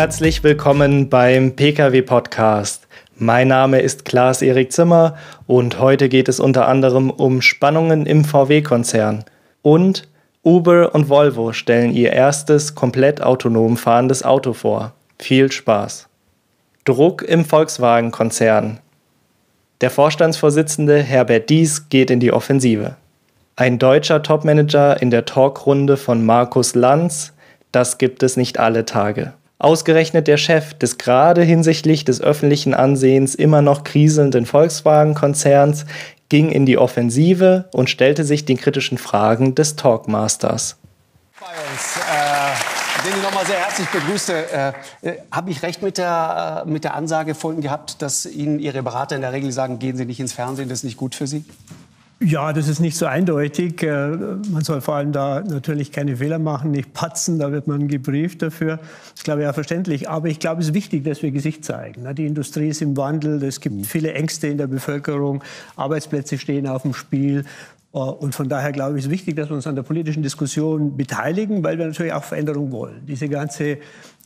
Herzlich willkommen beim Pkw Podcast. Mein Name ist Klaas-Erik Zimmer und heute geht es unter anderem um Spannungen im VW-Konzern. Und Uber und Volvo stellen ihr erstes komplett autonom fahrendes Auto vor. Viel Spaß. Druck im Volkswagen-Konzern. Der Vorstandsvorsitzende Herbert Dies geht in die Offensive. Ein deutscher Topmanager in der Talkrunde von Markus Lanz, das gibt es nicht alle Tage. Ausgerechnet der Chef des gerade hinsichtlich des öffentlichen Ansehens immer noch kriselnden Volkswagen-Konzerns ging in die Offensive und stellte sich den kritischen Fragen des Talkmasters. Bei uns, äh, den ich nochmal sehr herzlich begrüße. Äh, äh, Habe ich recht mit der, äh, mit der Ansage vorhin gehabt, dass Ihnen Ihre Berater in der Regel sagen, gehen Sie nicht ins Fernsehen, das ist nicht gut für Sie? Ja, das ist nicht so eindeutig. Äh, man soll vor allem da natürlich keine Fehler machen, nicht patzen, da wird man gebrieft dafür. Das ist, glaube ich, auch verständlich. Aber ich glaube, es ist wichtig, dass wir Gesicht zeigen. Die Industrie ist im Wandel, es gibt viele Ängste in der Bevölkerung, Arbeitsplätze stehen auf dem Spiel. Äh, und von daher glaube ich, ist es wichtig, dass wir uns an der politischen Diskussion beteiligen, weil wir natürlich auch Veränderung wollen. Diese ganze,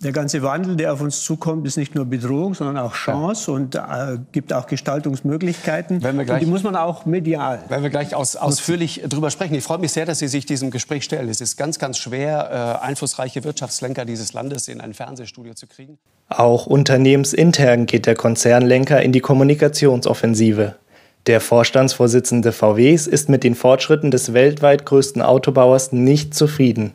der ganze Wandel, der auf uns zukommt, ist nicht nur Bedrohung, sondern auch Chance ja. und äh, gibt auch Gestaltungsmöglichkeiten. Wenn wir gleich, die muss man auch medial. Wenn wir gleich aus, ausführlich drüber sprechen. Ich freue mich sehr, dass Sie sich diesem Gespräch stellen. Es ist ganz, ganz schwer, äh, einflussreiche Wirtschaftslenker dieses Landes in ein Fernsehstudio zu kriegen. Auch unternehmensintern geht der Konzernlenker in die Kommunikationsoffensive. Der Vorstandsvorsitzende VWs ist mit den Fortschritten des weltweit größten Autobauers nicht zufrieden.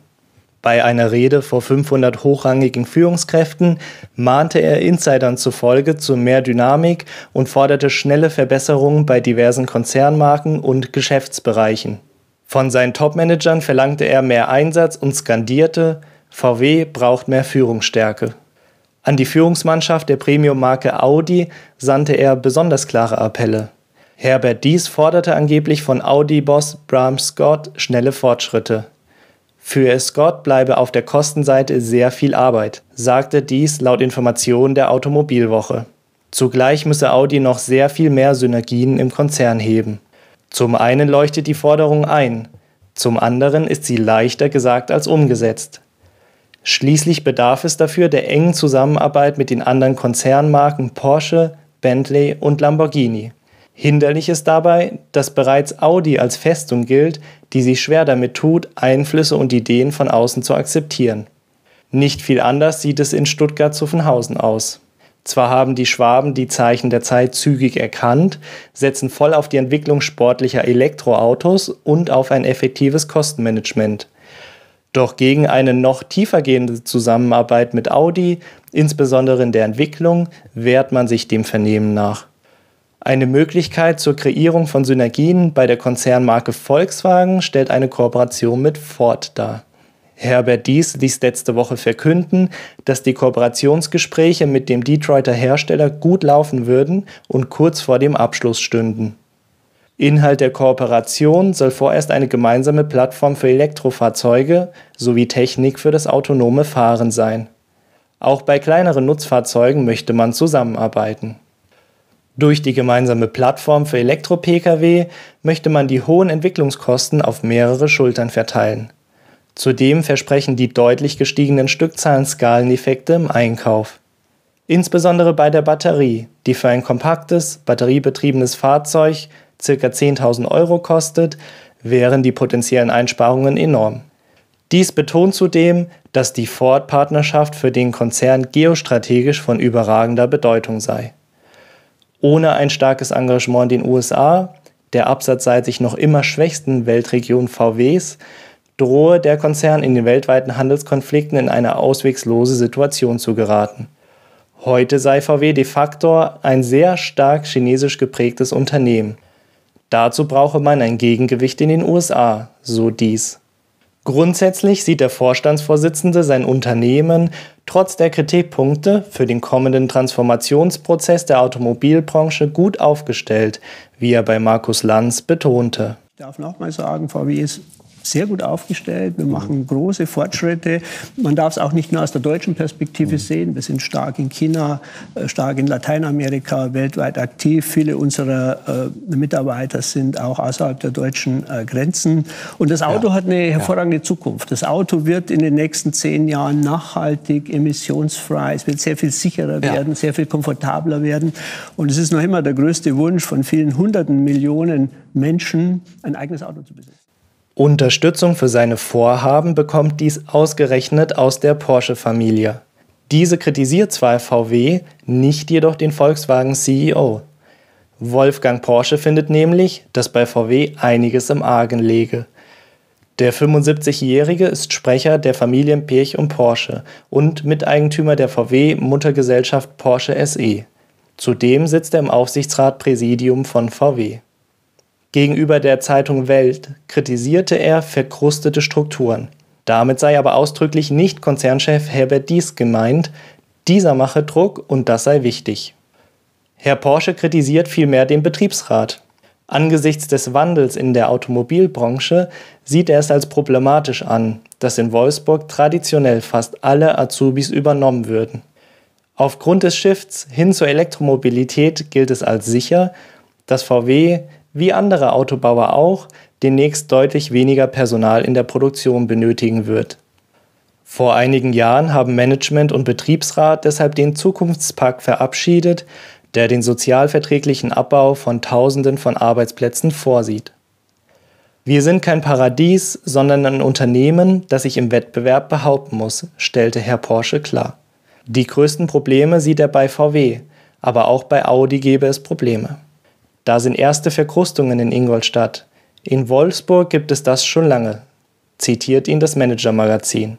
Bei einer Rede vor 500 hochrangigen Führungskräften mahnte er Insidern zufolge zu mehr Dynamik und forderte schnelle Verbesserungen bei diversen Konzernmarken und Geschäftsbereichen. Von seinen Topmanagern verlangte er mehr Einsatz und skandierte, VW braucht mehr Führungsstärke. An die Führungsmannschaft der Premium-Marke Audi sandte er besonders klare Appelle. Herbert Dies forderte angeblich von Audi-Boss Bram Scott schnelle Fortschritte. Für Scott bleibe auf der Kostenseite sehr viel Arbeit, sagte dies laut Informationen der Automobilwoche. Zugleich müsse Audi noch sehr viel mehr Synergien im Konzern heben. Zum einen leuchtet die Forderung ein, zum anderen ist sie leichter gesagt als umgesetzt. Schließlich bedarf es dafür der engen Zusammenarbeit mit den anderen Konzernmarken Porsche, Bentley und Lamborghini. Hinderlich ist dabei, dass bereits Audi als Festung gilt, die sich schwer damit tut, Einflüsse und Ideen von außen zu akzeptieren. Nicht viel anders sieht es in Stuttgart-Zuffenhausen aus. Zwar haben die Schwaben die Zeichen der Zeit zügig erkannt, setzen voll auf die Entwicklung sportlicher Elektroautos und auf ein effektives Kostenmanagement. Doch gegen eine noch tiefergehende Zusammenarbeit mit Audi, insbesondere in der Entwicklung, wehrt man sich dem Vernehmen nach. Eine Möglichkeit zur Kreierung von Synergien bei der Konzernmarke Volkswagen stellt eine Kooperation mit Ford dar. Herbert Dies ließ letzte Woche verkünden, dass die Kooperationsgespräche mit dem Detroiter Hersteller gut laufen würden und kurz vor dem Abschluss stünden. Inhalt der Kooperation soll vorerst eine gemeinsame Plattform für Elektrofahrzeuge sowie Technik für das autonome Fahren sein. Auch bei kleineren Nutzfahrzeugen möchte man zusammenarbeiten. Durch die gemeinsame Plattform für Elektro-Pkw möchte man die hohen Entwicklungskosten auf mehrere Schultern verteilen. Zudem versprechen die deutlich gestiegenen Stückzahlen Skaleneffekte im Einkauf. Insbesondere bei der Batterie, die für ein kompaktes, batteriebetriebenes Fahrzeug ca. 10.000 Euro kostet, wären die potenziellen Einsparungen enorm. Dies betont zudem, dass die Ford-Partnerschaft für den Konzern geostrategisch von überragender Bedeutung sei ohne ein starkes Engagement in den USA, der absatzseitig noch immer schwächsten Weltregion VWs, drohe der Konzern in den weltweiten Handelskonflikten in eine auswegslose Situation zu geraten. Heute sei VW de facto ein sehr stark chinesisch geprägtes Unternehmen. Dazu brauche man ein Gegengewicht in den USA, so dies. Grundsätzlich sieht der Vorstandsvorsitzende sein Unternehmen trotz der Kritikpunkte für den kommenden Transformationsprozess der Automobilbranche gut aufgestellt, wie er bei Markus Lanz betonte. Ich darf noch mal sagen, VW ist sehr gut aufgestellt. Wir machen große Fortschritte. Man darf es auch nicht nur aus der deutschen Perspektive sehen. Wir sind stark in China, äh, stark in Lateinamerika, weltweit aktiv. Viele unserer äh, Mitarbeiter sind auch außerhalb der deutschen äh, Grenzen. Und das Auto ja. hat eine hervorragende ja. Zukunft. Das Auto wird in den nächsten zehn Jahren nachhaltig, emissionsfrei. Es wird sehr viel sicherer ja. werden, sehr viel komfortabler werden. Und es ist noch immer der größte Wunsch von vielen hunderten Millionen Menschen, ein eigenes Auto zu besitzen. Unterstützung für seine Vorhaben bekommt dies ausgerechnet aus der Porsche-Familie. Diese kritisiert zwar VW, nicht jedoch den Volkswagen-CEO. Wolfgang Porsche findet nämlich, dass bei VW einiges im Argen läge. Der 75-Jährige ist Sprecher der Familien Pirch und Porsche und Miteigentümer der VW-Muttergesellschaft Porsche SE. Zudem sitzt er im Aufsichtsratpräsidium von VW. Gegenüber der Zeitung Welt kritisierte er verkrustete Strukturen. Damit sei aber ausdrücklich nicht Konzernchef Herbert Dies gemeint, dieser mache Druck und das sei wichtig. Herr Porsche kritisiert vielmehr den Betriebsrat. Angesichts des Wandels in der Automobilbranche sieht er es als problematisch an, dass in Wolfsburg traditionell fast alle Azubis übernommen würden. Aufgrund des Shifts hin zur Elektromobilität gilt es als sicher, dass VW wie andere Autobauer auch, demnächst deutlich weniger Personal in der Produktion benötigen wird. Vor einigen Jahren haben Management und Betriebsrat deshalb den Zukunftspakt verabschiedet, der den sozialverträglichen Abbau von Tausenden von Arbeitsplätzen vorsieht. Wir sind kein Paradies, sondern ein Unternehmen, das sich im Wettbewerb behaupten muss, stellte Herr Porsche klar. Die größten Probleme sieht er bei VW, aber auch bei Audi gebe es Probleme. Da sind erste Verkrustungen in Ingolstadt. In Wolfsburg gibt es das schon lange, zitiert ihn das Manager-Magazin.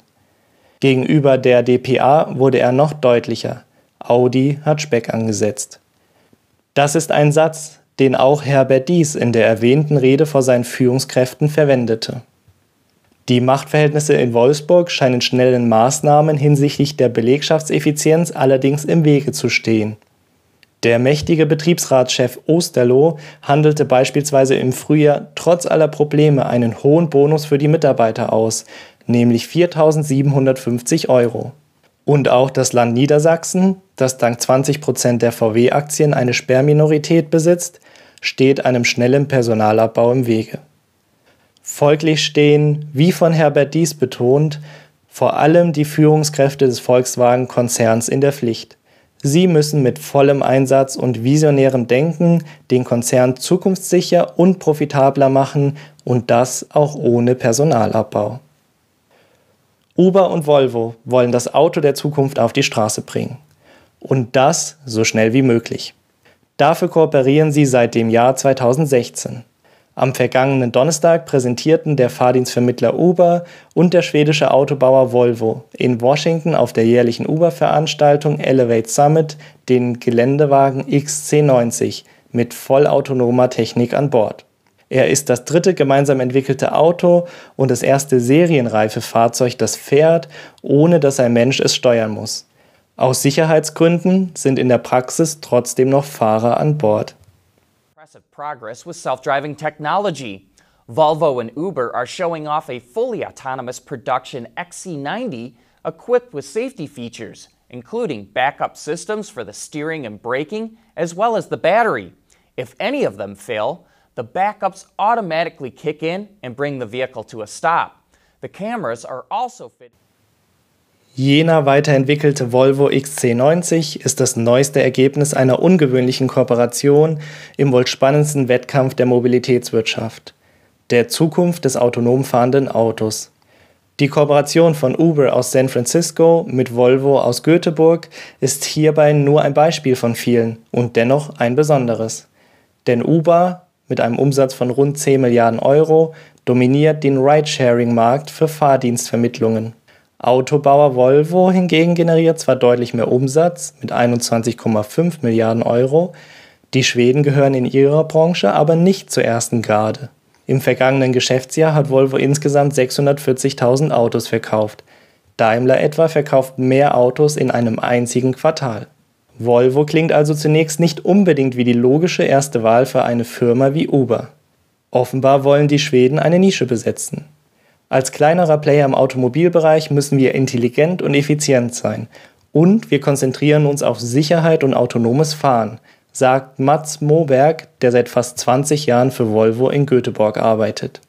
Gegenüber der dpa wurde er noch deutlicher. Audi hat Speck angesetzt. Das ist ein Satz, den auch Herbert Dies in der erwähnten Rede vor seinen Führungskräften verwendete. Die Machtverhältnisse in Wolfsburg scheinen schnellen Maßnahmen hinsichtlich der Belegschaftseffizienz allerdings im Wege zu stehen. Der mächtige Betriebsratschef Osterloh handelte beispielsweise im Frühjahr trotz aller Probleme einen hohen Bonus für die Mitarbeiter aus, nämlich 4.750 Euro. Und auch das Land Niedersachsen, das dank 20 Prozent der VW-Aktien eine Sperrminorität besitzt, steht einem schnellen Personalabbau im Wege. Folglich stehen, wie von Herbert Dies betont, vor allem die Führungskräfte des Volkswagen-Konzerns in der Pflicht. Sie müssen mit vollem Einsatz und visionärem Denken den Konzern zukunftssicher und profitabler machen und das auch ohne Personalabbau. Uber und Volvo wollen das Auto der Zukunft auf die Straße bringen. Und das so schnell wie möglich. Dafür kooperieren sie seit dem Jahr 2016. Am vergangenen Donnerstag präsentierten der Fahrdienstvermittler Uber und der schwedische Autobauer Volvo in Washington auf der jährlichen Uber-Veranstaltung Elevate Summit den Geländewagen XC90 mit vollautonomer Technik an Bord. Er ist das dritte gemeinsam entwickelte Auto und das erste serienreife Fahrzeug, das fährt, ohne dass ein Mensch es steuern muss. Aus Sicherheitsgründen sind in der Praxis trotzdem noch Fahrer an Bord. Progress with self-driving technology. Volvo and Uber are showing off a fully autonomous production XC90 equipped with safety features, including backup systems for the steering and braking, as well as the battery. If any of them fail, the backups automatically kick in and bring the vehicle to a stop. The cameras are also fitted. Jener weiterentwickelte Volvo XC90 ist das neueste Ergebnis einer ungewöhnlichen Kooperation im wohl spannendsten Wettkampf der Mobilitätswirtschaft, der Zukunft des autonom fahrenden Autos. Die Kooperation von Uber aus San Francisco mit Volvo aus Göteborg ist hierbei nur ein Beispiel von vielen und dennoch ein besonderes. Denn Uber mit einem Umsatz von rund 10 Milliarden Euro dominiert den Ridesharing-Markt für Fahrdienstvermittlungen. Autobauer Volvo hingegen generiert zwar deutlich mehr Umsatz mit 21,5 Milliarden Euro, die Schweden gehören in ihrer Branche aber nicht zur ersten Garde. Im vergangenen Geschäftsjahr hat Volvo insgesamt 640.000 Autos verkauft. Daimler etwa verkauft mehr Autos in einem einzigen Quartal. Volvo klingt also zunächst nicht unbedingt wie die logische erste Wahl für eine Firma wie Uber. Offenbar wollen die Schweden eine Nische besetzen. Als kleinerer Player im Automobilbereich müssen wir intelligent und effizient sein. Und wir konzentrieren uns auf Sicherheit und autonomes Fahren, sagt Mats Moberg, der seit fast 20 Jahren für Volvo in Göteborg arbeitet.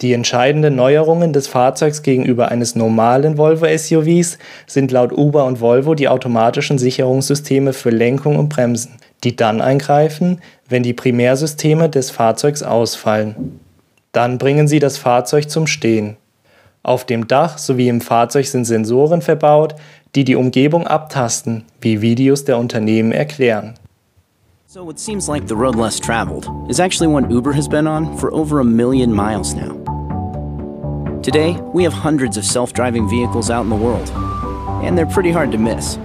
Die entscheidenden Neuerungen des Fahrzeugs gegenüber eines normalen Volvo-SUVs sind laut Uber und Volvo die automatischen Sicherungssysteme für Lenkung und Bremsen, die dann eingreifen, wenn die Primärsysteme des Fahrzeugs ausfallen. Dann bringen sie das Fahrzeug zum Stehen. Auf dem Dach sowie im Fahrzeug sind Sensoren verbaut, die die Umgebung abtasten, wie Videos der Unternehmen erklären. So what seems like the road less traveled is actually one Uber has been on for over a million miles now. Today, we have hundreds of self-driving vehicles out in the world, and they're pretty hard to miss.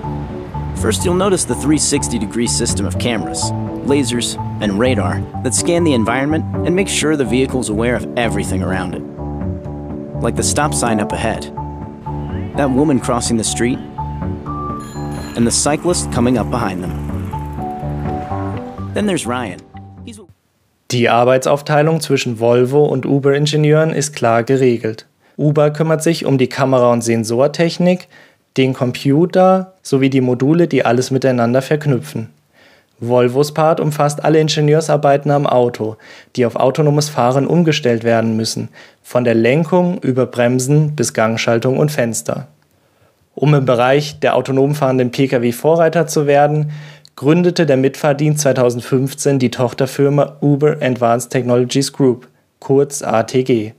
First, you'll notice the 360-degree system of cameras, lasers, and radar that scan the environment and make sure the vehicle's aware of everything around it. Like the stop sign up ahead, that woman crossing the street, and the cyclist coming up behind them. Then there's Ryan. He's Die Arbeitsaufteilung zwischen Volvo und Uber-Ingenieuren ist klar geregelt. Uber kümmert sich um die Kamera- und Sensortechnik, den Computer sowie die Module, die alles miteinander verknüpfen. Volvos Part umfasst alle Ingenieursarbeiten am Auto, die auf autonomes Fahren umgestellt werden müssen, von der Lenkung über Bremsen bis Gangschaltung und Fenster. Um im Bereich der autonom fahrenden Pkw Vorreiter zu werden, gründete der Mitfahrdienst 2015 die Tochterfirma Uber Advanced Technologies Group, kurz ATG.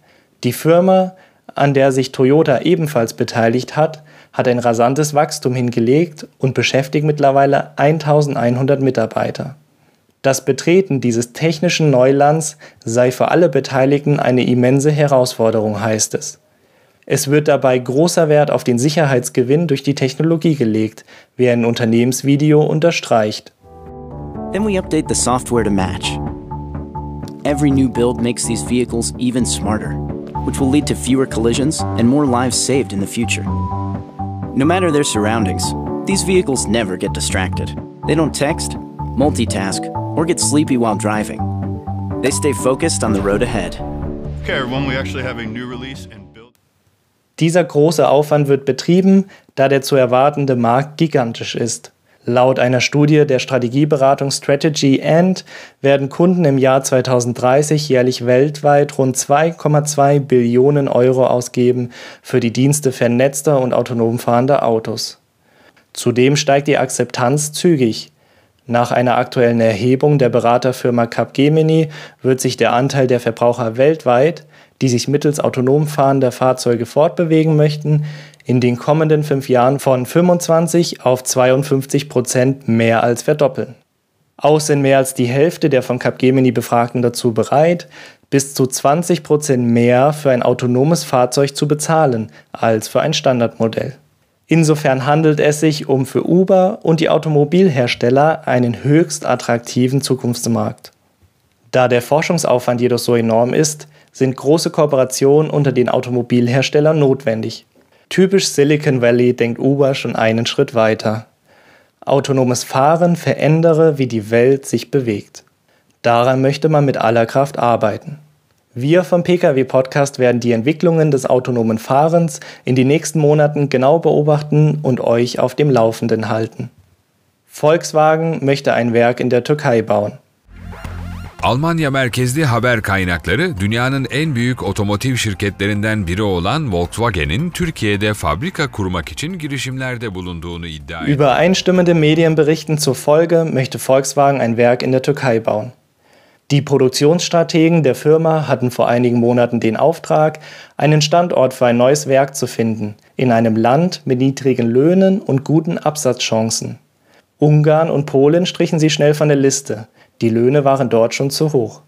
Die Firma, an der sich Toyota ebenfalls beteiligt hat, hat ein rasantes Wachstum hingelegt und beschäftigt mittlerweile 1100 Mitarbeiter. Das Betreten dieses technischen Neulands sei für alle Beteiligten eine immense Herausforderung, heißt es. Es wird dabei großer Wert auf den Sicherheitsgewinn durch die Technologie gelegt, wie ein Unternehmensvideo unterstreicht. Then we update the software to match. Every new build makes these vehicles even smarter, which will lead to fewer collisions and more lives saved in the future. No matter their surroundings, these vehicles never get distracted. They don't text, multitask, or get sleepy while driving. They stay focused on the road ahead. Okay, everyone, we actually have a new release and build. Dieser große Aufwand wird betrieben, da der zu erwartende Markt gigantisch ist. Laut einer Studie der Strategieberatung Strategy End werden Kunden im Jahr 2030 jährlich weltweit rund 2,2 Billionen Euro ausgeben für die Dienste vernetzter und autonom fahrender Autos. Zudem steigt die Akzeptanz zügig. Nach einer aktuellen Erhebung der Beraterfirma Capgemini wird sich der Anteil der Verbraucher weltweit, die sich mittels autonom fahrender Fahrzeuge fortbewegen möchten, in den kommenden fünf Jahren von 25 auf 52 Prozent mehr als verdoppeln. Auch sind mehr als die Hälfte der von Capgemini Befragten dazu bereit, bis zu 20 Prozent mehr für ein autonomes Fahrzeug zu bezahlen als für ein Standardmodell. Insofern handelt es sich um für Uber und die Automobilhersteller einen höchst attraktiven Zukunftsmarkt. Da der Forschungsaufwand jedoch so enorm ist, sind große Kooperationen unter den Automobilherstellern notwendig. Typisch Silicon Valley denkt Uber schon einen Schritt weiter. Autonomes Fahren verändere, wie die Welt sich bewegt. Daran möchte man mit aller Kraft arbeiten. Wir vom Pkw Podcast werden die Entwicklungen des autonomen Fahrens in den nächsten Monaten genau beobachten und euch auf dem Laufenden halten. Volkswagen möchte ein Werk in der Türkei bauen. Almanya merkezli haber kaynakları dünyanın en büyük otomotiv şirketlerinden biri olan Volkswagen'in Türkiye'de fabrika kurmak için girişimlerde bulunduğunu iddia ediyor. Übereinstimmende Medienberichten zufolge möchte Volkswagen ein Werk in der Türkei bauen. Die Produktionsstrategen der Firma hatten vor einigen Monaten den Auftrag, einen Standort für ein neues Werk zu finden, in einem Land mit niedrigen Löhnen und guten Absatzchancen. Ungarn und Polen strichen sie schnell von der Liste, die Löhne waren dort schon zu hoch.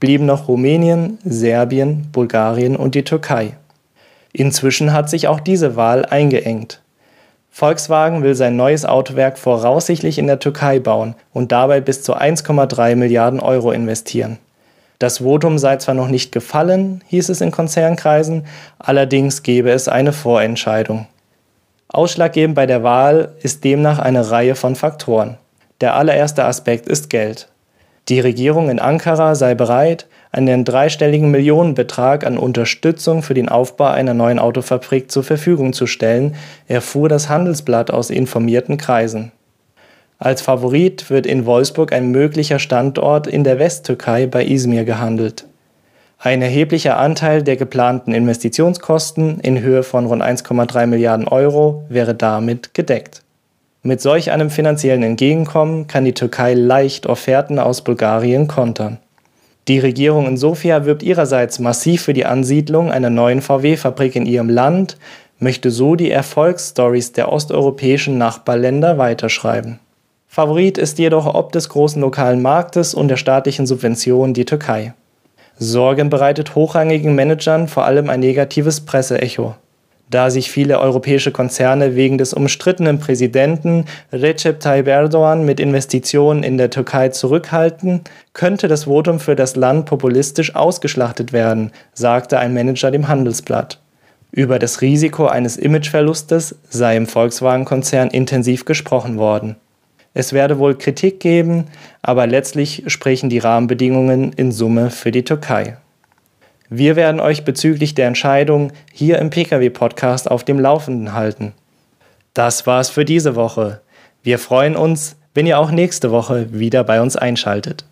Blieben noch Rumänien, Serbien, Bulgarien und die Türkei. Inzwischen hat sich auch diese Wahl eingeengt. Volkswagen will sein neues Autowerk voraussichtlich in der Türkei bauen und dabei bis zu 1,3 Milliarden Euro investieren. Das Votum sei zwar noch nicht gefallen, hieß es in Konzernkreisen, allerdings gebe es eine Vorentscheidung. Ausschlaggebend bei der Wahl ist demnach eine Reihe von Faktoren. Der allererste Aspekt ist Geld. Die Regierung in Ankara sei bereit, einen dreistelligen Millionenbetrag an Unterstützung für den Aufbau einer neuen Autofabrik zur Verfügung zu stellen, erfuhr das Handelsblatt aus informierten Kreisen. Als Favorit wird in Wolfsburg ein möglicher Standort in der Westtürkei bei Izmir gehandelt. Ein erheblicher Anteil der geplanten Investitionskosten in Höhe von rund 1,3 Milliarden Euro wäre damit gedeckt. Mit solch einem finanziellen Entgegenkommen kann die Türkei leicht Offerten aus Bulgarien kontern. Die Regierung in Sofia wirbt ihrerseits massiv für die Ansiedlung einer neuen VW-Fabrik in ihrem Land, möchte so die Erfolgsstories der osteuropäischen Nachbarländer weiterschreiben. Favorit ist jedoch ob des großen lokalen Marktes und der staatlichen Subventionen die Türkei. Sorgen bereitet hochrangigen Managern vor allem ein negatives Presseecho. Da sich viele europäische Konzerne wegen des umstrittenen Präsidenten Recep Tayyip Erdogan mit Investitionen in der Türkei zurückhalten, könnte das Votum für das Land populistisch ausgeschlachtet werden, sagte ein Manager dem Handelsblatt. Über das Risiko eines Imageverlustes sei im Volkswagen-Konzern intensiv gesprochen worden. Es werde wohl Kritik geben, aber letztlich sprechen die Rahmenbedingungen in Summe für die Türkei. Wir werden euch bezüglich der Entscheidung hier im Pkw-Podcast auf dem Laufenden halten. Das war's für diese Woche. Wir freuen uns, wenn ihr auch nächste Woche wieder bei uns einschaltet.